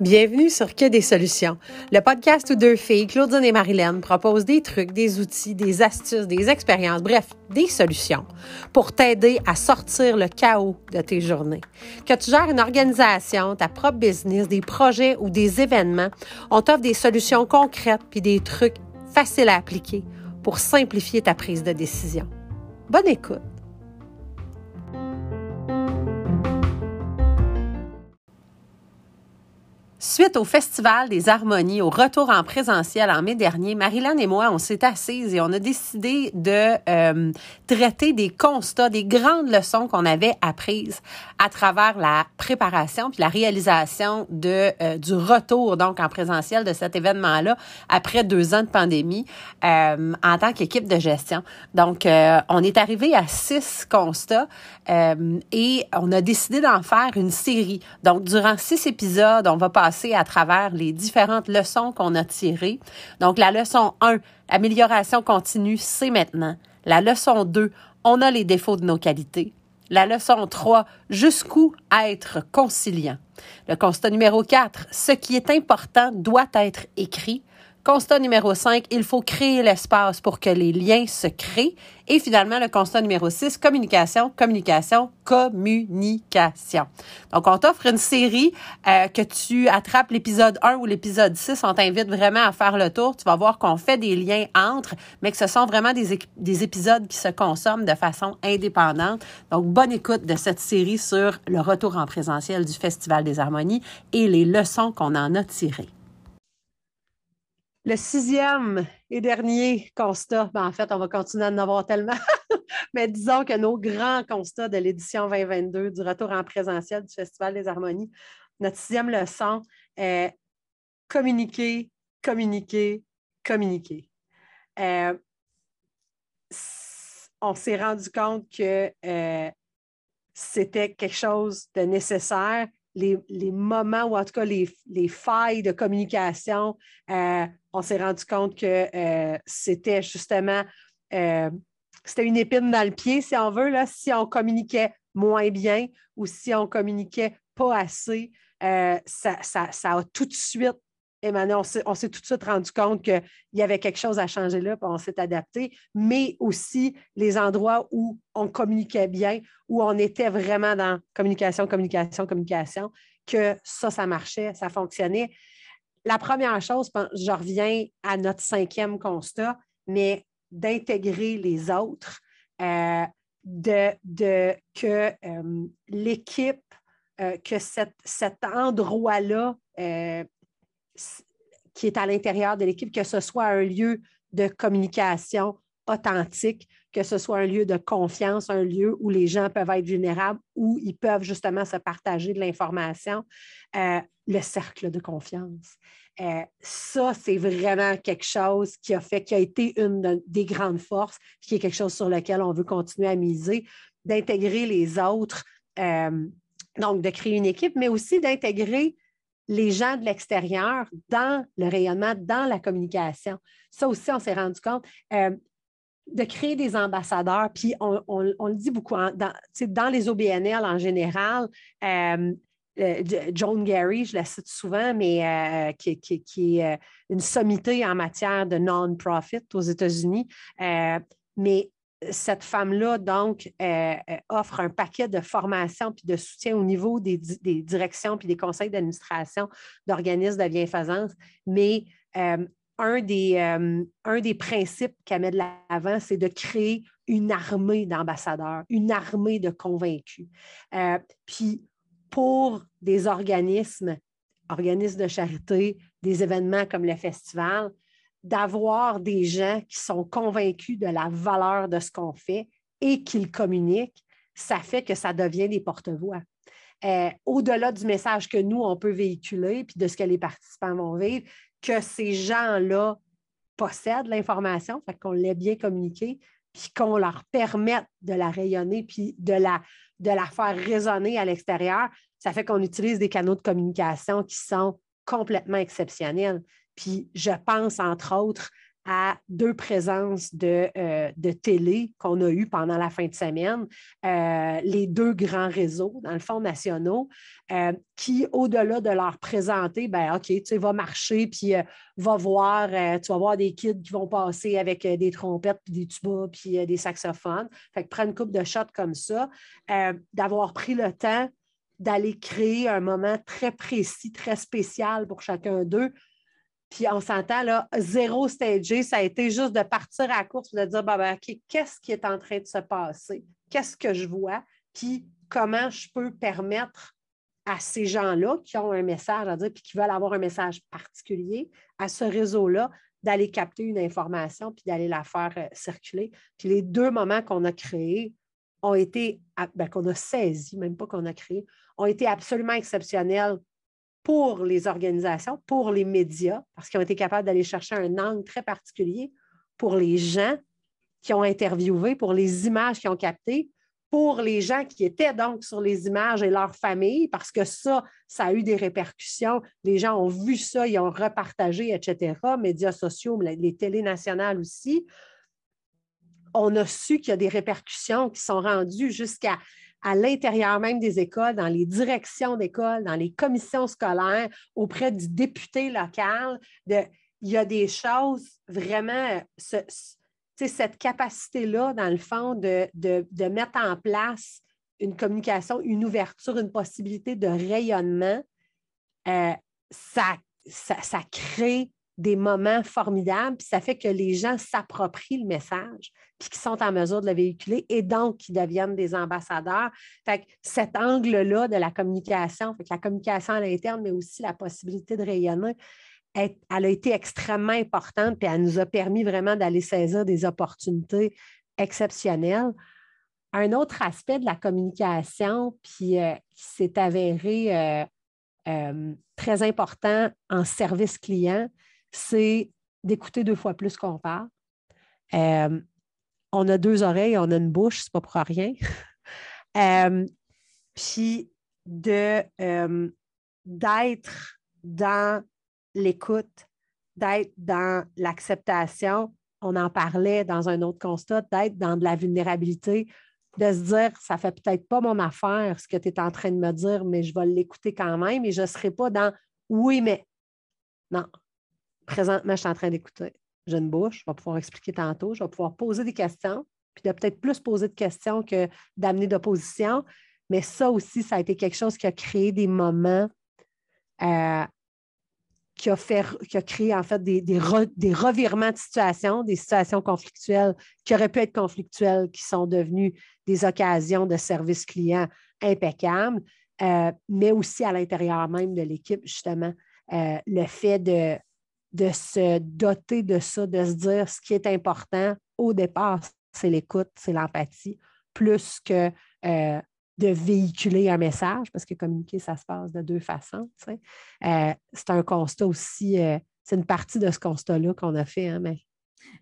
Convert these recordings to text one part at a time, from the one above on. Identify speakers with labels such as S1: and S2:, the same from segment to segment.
S1: Bienvenue sur Que des solutions, le podcast où deux filles, Claudine et Marilyn, proposent des trucs, des outils, des astuces, des expériences, bref, des solutions pour t'aider à sortir le chaos de tes journées. Que tu gères une organisation, ta propre business, des projets ou des événements, on t'offre des solutions concrètes puis des trucs faciles à appliquer pour simplifier ta prise de décision. Bonne écoute! Suite au Festival des Harmonies, au retour en présentiel en mai dernier, Marilyn et moi, on s'est assises et on a décidé de euh, traiter des constats, des grandes leçons qu'on avait apprises à travers la préparation puis la réalisation de euh, du retour donc en présentiel de cet événement-là après deux ans de pandémie euh, en tant qu'équipe de gestion. Donc, on est arrivé à six constats et on a décidé d'en faire une série. Donc, durant six épisodes, on va passer à travers les différentes leçons qu'on a tirées. Donc, la leçon 1, amélioration continue, c'est maintenant. La leçon 2, on a les défauts de nos qualités. La leçon 3, jusqu'où être conciliant. Le constat numéro 4, ce qui est important doit être écrit. Constat numéro 5, il faut créer l'espace pour que les liens se créent. Et finalement, le constat numéro 6, communication, communication, communication. Donc, on t'offre une série euh, que tu attrapes l'épisode 1 ou l'épisode 6. On t'invite vraiment à faire le tour. Tu vas voir qu'on fait des liens entre, mais que ce sont vraiment des, des épisodes qui se consomment de façon indépendante. Donc, bonne écoute de cette série sur le retour en présentiel du Festival des Harmonies et les leçons qu'on en a tirées. Le sixième et dernier constat, ben en fait, on va continuer à en avoir tellement, mais disons que nos grands constats de l'édition 2022 du retour en présentiel du Festival des Harmonies, notre sixième leçon est communiquer, communiquer, communiquer. Euh, on s'est rendu compte que euh, c'était quelque chose de nécessaire. Les, moments ou en tout cas les, failles de communication, euh, on s'est rendu compte que euh, c'était justement euh, c'était une épine dans le pied, si on veut, là, si on communiquait moins bien ou si on communiquait pas assez, ça, ça, a tout de suite maintenant, on s'est tout de suite rendu compte qu'il y avait quelque chose à changer là, puis on s'est adapté, mais aussi les endroits où on communiquait bien, où on était vraiment dans communication, communication, communication, que ça, ça marchait, ça fonctionnait. La première chose, je reviens à notre cinquième constat, mais d'intégrer les autres, euh, de, que euh, l'équipe, euh, que cet endroit-là qui est à l'intérieur de l'équipe, que ce soit un lieu de communication authentique, que ce soit un lieu de confiance, un lieu où les gens peuvent être vulnérables, où ils peuvent justement se partager de l'information, euh, le cercle de confiance. Euh, ça, c'est vraiment quelque chose qui a fait, qui a été une des grandes forces, qui est quelque chose sur lequel on veut continuer à miser, d'intégrer les autres, euh, donc de créer une équipe, mais aussi d'intégrer les gens de l'extérieur dans le rayonnement, dans la communication. Ça aussi, on s'est rendu compte. De créer des ambassadeurs, puis on, le dit beaucoup, dans, les OBNL en général, euh, euh, John Gary, je la cite souvent, mais qui, qui, est une sommité en matière de non-profit aux États-Unis. mais cette femme-là, donc, euh, euh, offre un paquet de formations puis de soutien au niveau des, directions puis des conseils d'administration d'organismes de bienfaisance. Mais euh, un, des, un des principes qu'elle met de l'avant, c'est de créer une armée d'ambassadeurs, une armée de convaincus. puis, pour des organismes, organismes de charité, des événements comme le festival, d'avoir des gens qui sont convaincus de la valeur de ce qu'on fait et qu'ils communiquent, ça fait que ça devient des porte-voix. Euh, au-delà du message que nous, on peut véhiculer, puis de ce que les participants vont vivre, que ces gens-là possèdent l'information, fait qu'on l'ait bien communiqué, puis qu'on leur permette de la rayonner, puis de la, de la faire résonner à l'extérieur, ça fait qu'on utilise des canaux de communication qui sont complètement exceptionnels. Puis je pense, entre autres, à deux présences de, euh, de télé qu'on a eues pendant la fin de semaine, euh, les deux grands réseaux, dans le fond, nationaux, euh, qui, au-delà de leur présenter, ben OK, tu vas marcher, puis va voir, tu vas voir des kids qui vont passer avec des trompettes, puis des tubas, puis des saxophones. Fait que prendre une coupe de shots comme ça, d'avoir pris le temps d'aller créer un moment très précis, très spécial pour chacun d'eux, puis on s'entend, là, zéro stagé, ça a été juste de partir à la course et de dire, bah, OK, qu'est-ce qui est en train de se passer? Qu'est-ce que je vois? Puis comment je peux permettre à ces gens-là qui ont un message à dire, puis qui veulent avoir un message particulier, à ce réseau-là, d'aller capter une information, puis d'aller la faire euh, circuler. Puis les deux moments qu'on a créés ont été, ben, qu'on a saisis, même pas qu'on a créés, ont été absolument exceptionnels pour les organisations, pour les médias, parce qu'ils ont été capables d'aller chercher un angle très particulier pour les gens qui ont interviewé, pour les images qu'ils ont captées, pour les gens qui étaient donc sur les images et leurs familles, parce que ça, ça a eu des répercussions. Les gens ont vu ça, ils ont repartagé, etc. Médias sociaux, les télés nationales aussi. On a su qu'il y a des répercussions qui sont rendues jusqu'à à l'intérieur même des écoles, dans les directions d'école, dans les commissions scolaires, auprès du député local. Il y a des choses vraiment, cette capacité-là, dans le fond, de, mettre en place une communication, une ouverture, une possibilité de rayonnement, euh, ça, crée des moments formidables, puis ça fait que les gens s'approprient le message, puis qu'ils sont en mesure de le véhiculer et donc qu'ils deviennent des ambassadeurs. Fait que cet angle-là de la communication, fait que la communication à l'interne, mais aussi la possibilité de rayonner, elle a été extrêmement importante, puis elle nous a permis vraiment d'aller saisir des opportunités exceptionnelles. Un autre aspect de la communication, puis euh, qui s'est avéré euh, euh, très important en service client, c'est d'écouter deux fois plus qu'on parle. Euh, on a deux oreilles, on a une bouche, c'est pas pour rien. Euh, puis de, euh, d'être dans l'écoute, d'être dans l'acceptation, on en parlait dans un autre constat, d'être dans de la vulnérabilité, de se dire, ça fait peut-être pas mon affaire ce que tu es en train de me dire, mais je vais l'écouter quand même et je ne serai pas dans oui, mais non, présentement, je suis en train d'écouter. J'ai une bouche, je vais pouvoir expliquer tantôt, je vais pouvoir poser des questions, puis de peut-être plus poser de questions que d'amener d'opposition. Mais ça aussi, ça a été quelque chose qui a créé des moments, euh, qui, a fait, qui a créé en fait des, des, revirements de situation, des situations conflictuelles qui auraient pu être conflictuelles, qui sont devenues des occasions de service client impeccables, euh, mais aussi à l'intérieur même de l'équipe, justement. Euh, le fait de, de se doter de ça, de se dire ce qui est important au départ, c'est l'écoute, c'est l'empathie, plus que euh, de véhiculer un message, parce que communiquer, ça se passe de deux façons. Euh, c'est un constat aussi, euh, c'est une partie de ce constat-là qu'on a fait. Hein, mais...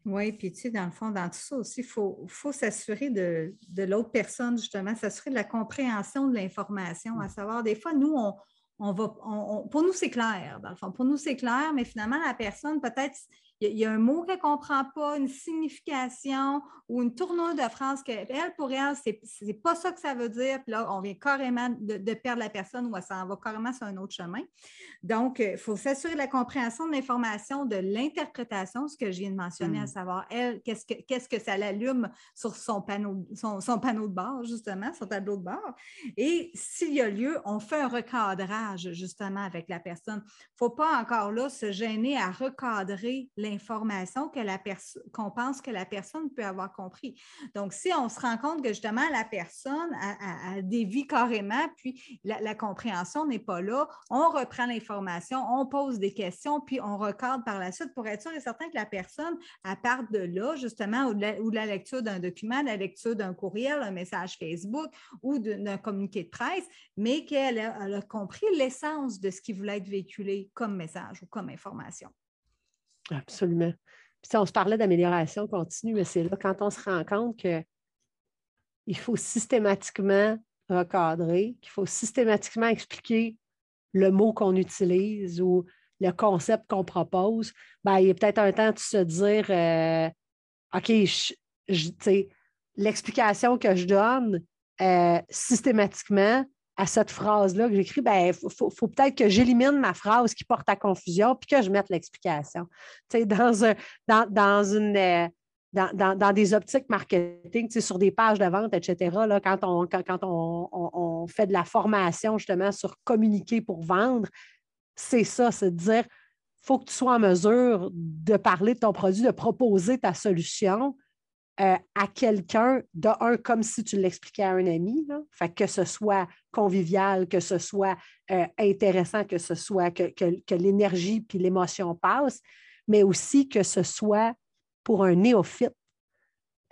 S2: Oui, puis tu sais, dans le fond, dans tout ça aussi, il faut, faut s'assurer de, de l'autre personne, justement, s'assurer de la compréhension de l'information, à savoir, des fois, nous, on, on va, pour nous, c'est clair, dans le fond. Pour nous, c'est clair, mais finalement, la personne, peut-être, il y, a un mot qu'elle ne comprend pas, une signification ou une tournure de phrase qu'elle, pour elle, c'est n'est pas ça que ça veut dire. Puis là, on vient carrément de, perdre la personne ou ça en va carrément sur un autre chemin. Donc, il euh, faut s'assurer de la compréhension de l'information, de l'interprétation, ce que je viens de mentionner, à hmm. savoir, elle, qu'est-ce que, qu'est-ce que ça l'allume sur son panneau, son, panneau de bord, justement, son tableau de bord. Et s'il y a lieu, on fait un recadrage, justement, avec la personne. Il ne faut pas encore là se gêner à recadrer l'information information que la qu'on pense que la personne peut avoir compris. Donc, si on se rend compte que justement la personne a, dévie carrément, puis la, compréhension n'est pas là, on reprend l'information, on pose des questions, puis on recadre par la suite pour être sûr et certain que la personne, à part de là, justement, ou de la lecture d'un document, de la lecture d'un courriel, un message Facebook ou d'un communiqué de presse, mais qu'elle a compris l'essence de ce qui voulait être véhiculé comme message ou comme information.
S1: Absolument. Puis on se parlait d'amélioration continue, mais c'est là quand on se rend compte qu'il faut systématiquement recadrer, qu'il faut systématiquement expliquer le mot qu'on utilise ou le concept qu'on propose, ben, il est peut-être un temps de se dire euh, OK, l'explication que je donne euh, systématiquement à cette phrase-là que j'écris, il ben, faut, peut-être que j'élimine ma phrase qui porte à confusion puis que je mette l'explication. Dans, un, dans, dans une. Euh, dans, des optiques marketing, sur des pages de vente, etc., là, quand, on, quand, on, fait de la formation justement sur communiquer pour vendre, c'est ça, c'est de dire, il faut que tu sois en mesure de parler de ton produit, de proposer ta solution euh, à quelqu'un, de un, comme si tu l'expliquais à un ami, fait que ce soit convivial, que ce soit euh, intéressant, que ce soit que, que l'énergie puis l'émotion passent, mais aussi que ce soit pour un néophyte,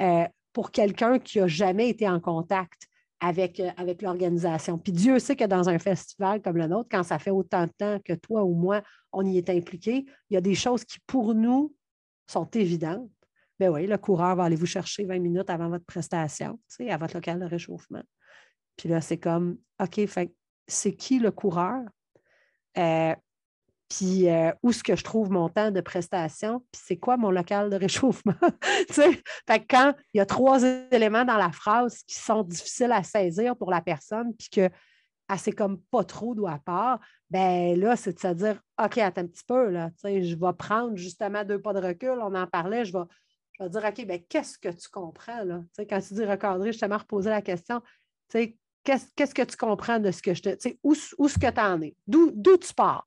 S1: euh, pour quelqu'un qui n'a jamais été en contact avec, avec l'organisation. Puis Dieu sait que dans un festival comme le nôtre, quand ça fait autant de temps que toi ou moi, on y est impliqué, il y a des choses qui, pour nous, sont évidentes. Ben oui, le coureur va aller vous chercher 20 minutes avant votre prestation, à votre local de réchauffement. Puis là, c'est comme, OK, c'est qui le coureur? Euh, puis euh, où est-ce que je trouve mon temps de prestation, puis c'est quoi mon local de réchauffement? fait quand il y a trois éléments dans la phrase qui sont difficiles à saisir pour la personne, puis que c'est comme pas trop d'où à part, ben là, c'est de se dire OK, attends un petit peu, là, je vais prendre justement deux pas de recul, on en parlait, je vais, je dire OK, ben qu'est-ce que tu comprends là? quand tu dis recadrer, justement, reposer la question, qu'est-ce que tu comprends de ce que je te. Où, où ce que tu en es? D'où tu pars?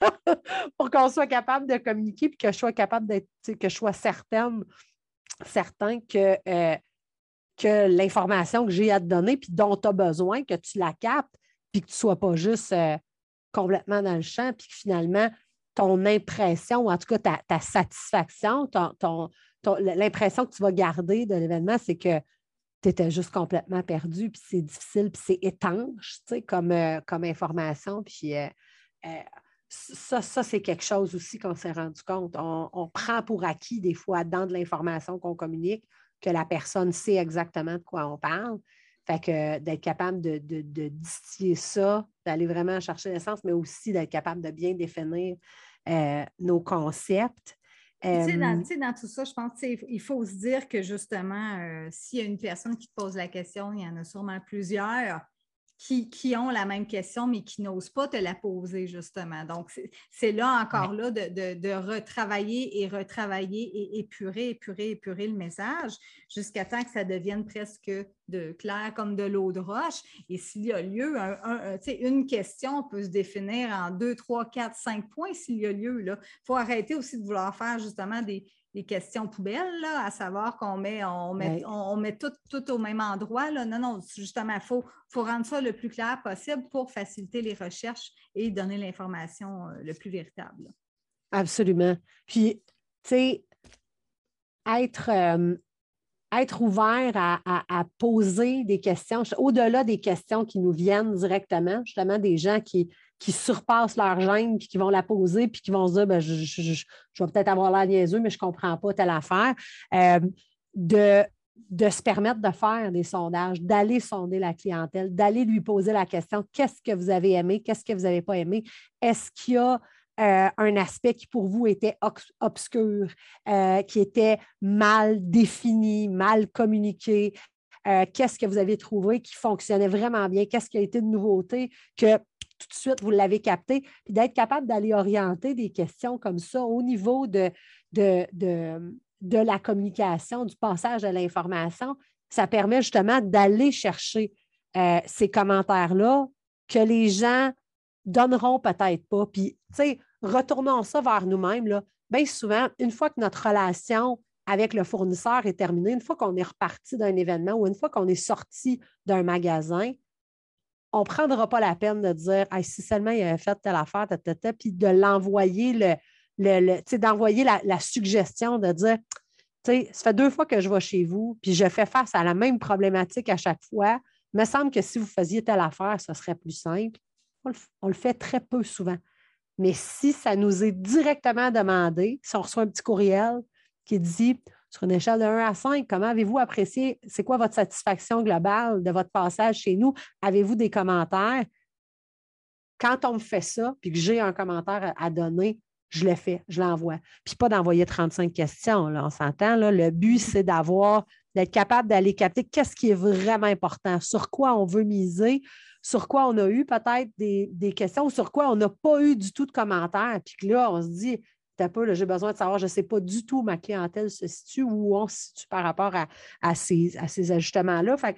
S1: Pour qu'on soit capable de communiquer et que je sois capable d'être, que je sois certaine, certain que, euh, que l'information que j'ai à te donner puis dont tu as besoin, que tu la captes, puis que tu ne sois pas juste euh, complètement dans le champ, puis que finalement, ton impression, ou en tout cas ta, ta satisfaction, ton, l'impression que tu vas garder de l'événement, c'est que tu étais juste complètement perdu, puis c'est difficile, puis c'est étanche, tu sais, comme, euh, comme information. Puis euh, euh, ça, ça c'est quelque chose aussi qu'on s'est rendu compte. On, prend pour acquis des fois dans de l'information qu'on communique que la personne sait exactement de quoi on parle. Fait que d'être capable de, de, distiller ça, d'aller vraiment chercher l'essence, mais aussi d'être capable de bien définir nos concepts.
S2: Dans, dans, tout ça, je pense qu'il faut se dire que justement, euh, s'il y a une personne qui te pose la question, il y en a sûrement plusieurs qui, ont la même question, mais qui n'osent pas te la poser, justement. Donc, c'est là encore là de, retravailler et retravailler et épurer, épurer, épurer le message jusqu'à temps que ça deviine presque de clair comme de l'eau de roche. Et s'il y a lieu, une question peut se définir en deux, trois, quatre, cinq points s'il y a lieu. Il faut arrêter aussi de vouloir faire justement des, les questions poubelles, là, à savoir qu'on met, on met, on, met tout, tout, au même endroit. Là. Non, non, justement, il faut, faut, rendre ça le plus clair possible pour faciliter les recherches et donner l'information euh, le plus véritable.
S1: Absolument. Puis, tu sais, être, euh, être ouvert à, à, poser des questions, au-delà des questions qui nous viennent directement, justement, des gens qui, qui surpassent leur gêne, puis qui vont la poser, puis qui vont se dire ben, je, vais peut-être avoir l'air niaiseux, mais je ne comprends pas telle affaire. Euh, de, de se permettre de faire des sondages, d'aller sonder la clientèle, d'aller lui poser la question qu'est-ce que vous avez aimé, qu'est-ce que vous n'avez pas aimé, est-ce qu'il y a euh, un aspect qui pour vous était obscur, euh, qui était mal défini, mal communiqué? qu'est-ce que vous avez trouvé qui fonctionnait vraiment bien? Qu'est-ce qui a été de nouveauté que tout de suite, vous l'avez capté, puis d'être capable d'aller orienter des questions comme ça au niveau de, de, de, la communication, du passage à l'information, ça permet justement d'aller chercher euh, ces commentaires-là que les gens donneront peut-être pas. Puis, tu sais, retournons ça vers nous-mêmes. Bien souvent, une fois que notre relation avec le fournisseur est terminée, une fois qu'on est reparti d'un événement ou une fois qu'on est sorti d'un magasin, on ne prendra pas la peine de dire si seulement il avait fait telle affaire, puis de l'envoyer le, d'envoyer la, suggestion de dire ça fait deux fois que je vais chez vous, puis je fais face à la même problématique à chaque fois. Il me semble que si vous faisiez telle affaire, ce serait plus simple. On le, fait très peu souvent. Mais si ça nous est directement demandé, si on reçoit un petit courriel qui dit sur une échelle de 1 à 5, comment avez-vous apprécié? C'est quoi votre satisfaction globale de votre passage chez nous? Avez-vous des commentaires? quand on me fait ça, puis que j'ai un commentaire à, donner, je le fais, je l'envoie. Puis pas d'envoyer 35 questions, là, on s'entend. Le but, c'est d'avoir, d'être capable d'aller capter qu'est-ce qui est vraiment important, sur quoi on veut miser, sur quoi on a eu peut-être des, questions, sur quoi on n'a pas eu du tout de commentaires. Puis que là, on se dit, un peu, j'ai besoin de savoir, je ne sais pas du tout où ma clientèle se situe, où on se situe par rapport à, ces, à ces ajustements-là. Fait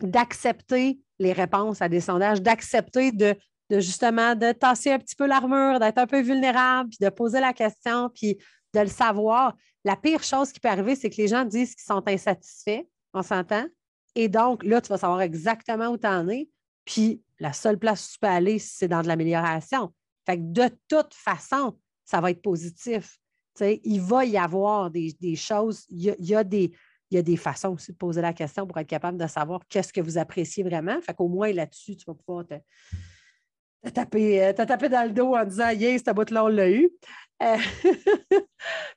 S1: d'accepter les réponses à des sondages, d'accepter de, justement de tasser un petit peu l'armure, d'être un peu vulnérable, puis de poser la question, puis de le savoir. La pire chose qui peut arriver, c'est que les gens disent qu'ils sont insatisfaits, on s'entend? Et donc, là, tu vas savoir exactement où tu en es. Puis la seule place où tu peux aller, c'est dans de l'amélioration. Fait que de toute façon, ça va être positif. il va y avoir des, choses, il y a des, il y a des façons aussi de poser la question pour être capable de savoir qu'est-ce que vous appréciez vraiment. Fait qu'au moins là-dessus, tu vas pouvoir te, taper, euh, dans le dos en disant Yes, ta bout-là, on l'a eu. Euh,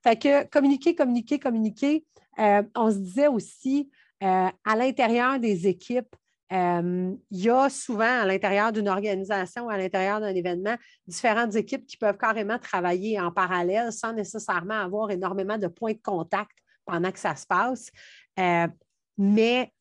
S1: fait que communiquer, communiquer, communiquer. Euh, on se disait aussi à l'intérieur des équipes, il y a souvent à l'intérieur d'une organisation, à l'intérieur d'un événement, différentes équipes qui peuvent carrément travailler en parallèle sans nécessairement avoir énormément de points de contact pendant que ça se passe. Euh, mais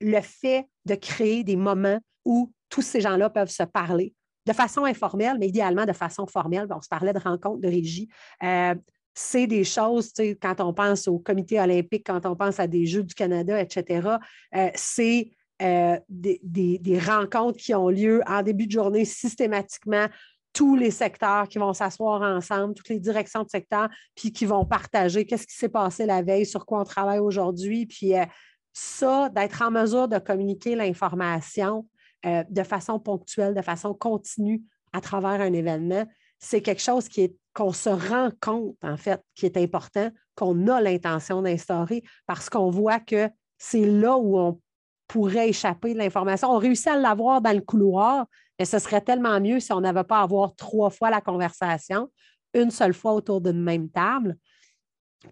S1: le fait de créer des moments où tous ces gens-là peuvent se parler de façon informelle, mais idéalement de façon formelle. On se parlait de rencontres de régie. Euh, c'est des choses, quand on pense au comité olympique, quand on pense à des Jeux du Canada, etc., euh, c'est des, des, rencontres qui ont lieu en début de journée systématiquement tous les secteurs qui vont s'asseoir ensemble, toutes les directions de secteur, puis qui vont partager qu'est-ce qui s'est passé la veille, sur quoi on travaille aujourd'hui. Puis euh, ça, d'être en mesure de communiquer l'information euh, de façon ponctuelle, de façon continue à travers un événement, c'est quelque chose qu'on se rend compte, en fait, qui est important, qu'on a l'intention d'instaurer parce qu'on voit que c'est là où on pourrait échapper de l'information. On réussit à l'avoir dans le couloir, mais ce serait tellement mieux si on n'avait pas à avoir trois fois la conversation, une seule fois autour d'une même table.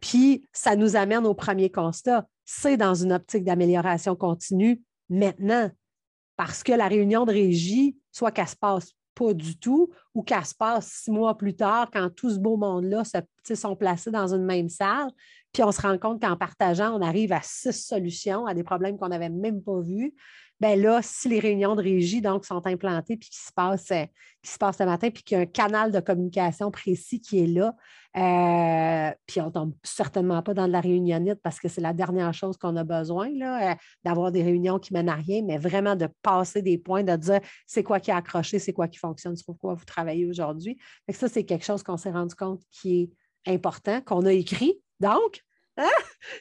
S1: Puis, ça nous amène au premier constat. C'est dans une optique d'amélioration continue maintenant, parce que la réunion de régie, soit qu'elle se passe pas du tout ou qu'elle se passe six mois plus tard quand tout ce beau monde-là se, sont placés dans une même salle, puis on se rend compte qu'en partageant, on arrive à six solutions à des problèmes qu'on n'avait même pas vus ben là, si les réunions de régie donc, sont implantées puis qui se passent, euh, qui se passe le matin, puis qu'il y a un canal de communication précis qui est là, euh, on ne tombe certainement pas dans de la réunionnite parce que c'est la dernière chose qu'on a besoin, euh, d'avoir des réunions qui mènent à rien, mais vraiment de passer des points, de dire c'est quoi qui a accroché, c'est quoi qui fonctionne, sur quoi vous travaillez aujourd'hui. Ça, c'est quelque chose qu'on s'est rendu compte qui est important, qu'on a écrit. Donc, Hein?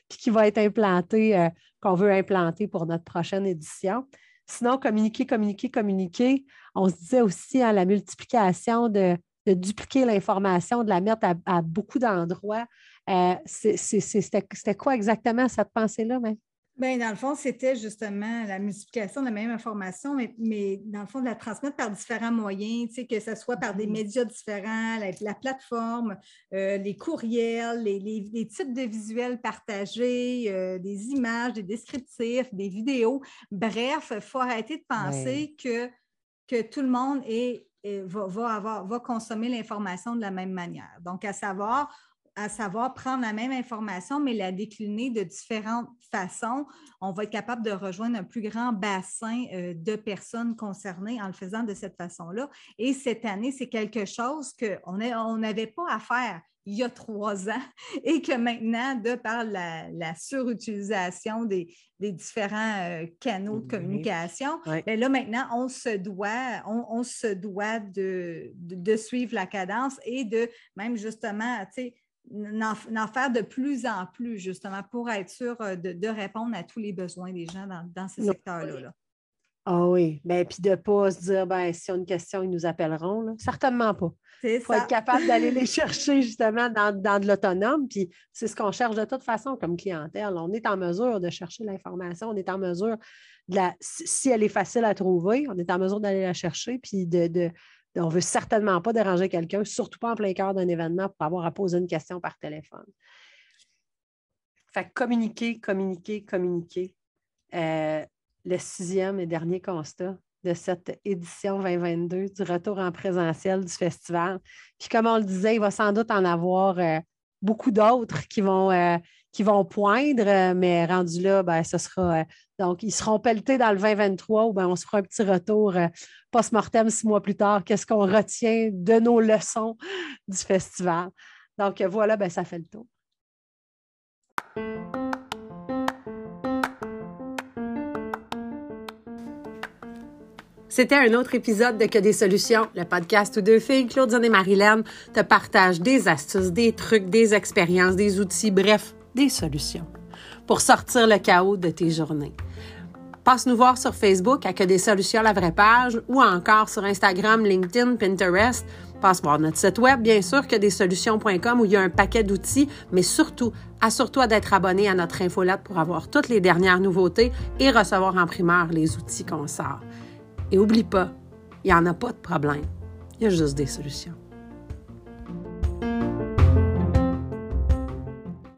S1: puis qui va être implanté, euh, qu'on veut implanter pour notre prochaine édition. Sinon, communiquer, communiquer, communiquer. On se disait aussi à la multiplication de, dupliquer l'information, de la mettre à, beaucoup d'endroits. Euh, c'était quoi exactement cette pensée-là? Même?
S2: Bien, dans le fond, c'était justement la multiplication de la même information, mais, dans le fond, de la transmettre par différents moyens, que ce soit par des mm-hmm. médias différents, la, plateforme, euh, les courriels, les, types de visuels partagés, euh, des images, des descriptifs, des vidéos. Bref, il faut arrêter de penser que, que tout le monde est, va, consommer l'information de la même manière. Donc, à savoir, à savoir prendre la même information, mais la décliner de différentes façons, on va être capable de rejoindre un plus grand bassin euh, de personnes concernées en le faisant de cette façon-là. Et cette année, c'est quelque chose qu'on n'avait pas à faire il y a trois ans et que maintenant, de par la, surutilisation des, différents euh, canaux de communication, ben là maintenant, on se doit, on, se doit de, de, suivre la cadence et de même justement, tu sais, en, faire de plus en plus, justement, pour être sûr euh, de, répondre à tous les besoins des gens dans, ce secteur-là.
S1: Ah oui, ben, puis de ne pas se dire, ben, si on a une question, ils nous appelleront. Certainement pas. Il faut être capable d'aller les chercher justement dans, de l'autonome. Puis c'est ce qu'on cherche de toute façon comme clientèle. On est en mesure de chercher l'information, on est en mesure, de la, si elle est facile à trouver, on est en mesure d'aller la chercher, puis de, on ne veut certainement pas déranger quelqu'un, surtout pas en plein cœur d'un événement pour avoir à poser une question par téléphone. Fait communiquer, communiquer, communiquer. Euh, le sixième et dernier constat, de cette édition 2022 du retour en présentiel du festival. Puis comme on le disait, il va sans doute en avoir euh, beaucoup d'autres qui vont, euh, qui vont poindre, mais rendu là, ben, ce sera. donc, ils seront pelletés dans le 2023 ou ben, on se fera un petit retour post-mortem six mois plus tard. Qu'est-ce qu'on retient de nos leçons du festival? Donc, voilà, ben, ça fait le tour. C'était un autre épisode de Que des solutions, le podcast où deux filles, Claudine et Marilyn, te partagent des astuces, des trucs, des expériences, des outils, bref, des solutions pour sortir le chaos de tes journées. Passe nous voir sur Facebook à Que des solutions, la vraie page, ou encore sur Instagram, LinkedIn, Pinterest. Passe voir notre site web, bien sûr, que des solutions.com où il y a un paquet d'outils, mais surtout, assure-toi d'être abonné à notre infolette pour avoir toutes les dernières nouveautés et recevoir en primeur les outils qu'on sort. Et oublie pas, il n'y en a pas de problème. Il y a juste des solutions.